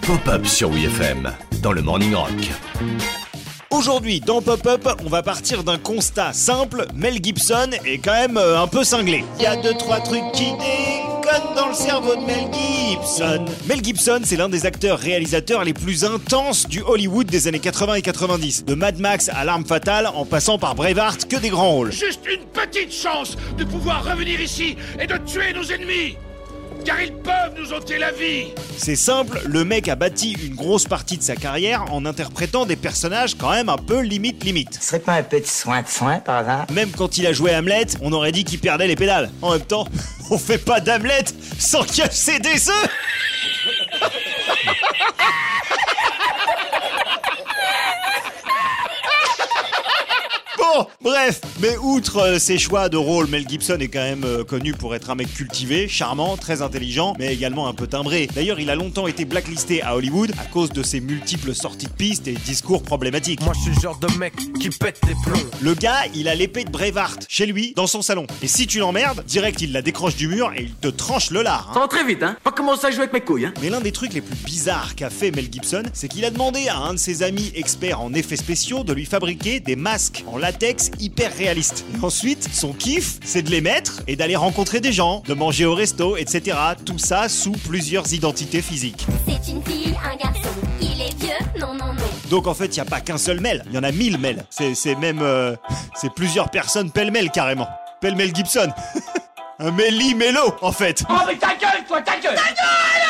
Pop-up sur WFM dans le Morning Rock. Aujourd'hui, dans Pop-Up, on va partir d'un constat simple. Mel Gibson est quand même euh, un peu cinglé. Il y a deux, trois trucs qui déconnent dans le cerveau de Mel Gibson. Mel Gibson, c'est l'un des acteurs réalisateurs les plus intenses du Hollywood des années 80 et 90. De Mad Max à L'arme fatale, en passant par Braveheart, que des grands rôles. Juste une petite chance de pouvoir revenir ici et de tuer nos ennemis car ils peuvent nous ôter la vie C'est simple, le mec a bâti une grosse partie de sa carrière en interprétant des personnages quand même un peu limite limite. Ce serait pas un petit soin de soin par hasard? Même quand il a joué Hamlet, on aurait dit qu'il perdait les pédales. En même temps, on fait pas d'Hamlet sans casser des œufs Bon, bref, mais outre euh, ses choix de rôle, Mel Gibson est quand même euh, connu pour être un mec cultivé, charmant, très intelligent, mais également un peu timbré. D'ailleurs, il a longtemps été blacklisté à Hollywood à cause de ses multiples sorties de piste et discours problématiques. Moi, je suis le genre de mec qui pète des plombs. Le gars, il a l'épée de Braveheart chez lui, dans son salon. Et si tu l'emmerdes, direct, il la décroche du mur et il te tranche le lard. hein. Ça va très vite, hein Pas commencer à jouer avec mes couilles, hein Mais l'un des trucs les plus bizarres qu'a fait Mel Gibson, c'est qu'il a demandé à un de ses amis experts en effets spéciaux de lui fabriquer des masques en latex hyper réalistes. Et ensuite, son kiff, c'est de les mettre et d'aller rencontrer des gens, de manger au resto, etc. Tout ça sous plusieurs identités physiques. C'est une fille, un garçon. Il est vieux Non, non, non. Donc en fait, il n'y a pas qu'un seul Mel, il y en a mille Mel. C'est c'est même... euh, c'est plusieurs personnes pêle-mêle carrément. Pêle-mêle Gibson. un Melly Mello, en fait. Oh mais ta gueule toi, ta gueule Ta gueule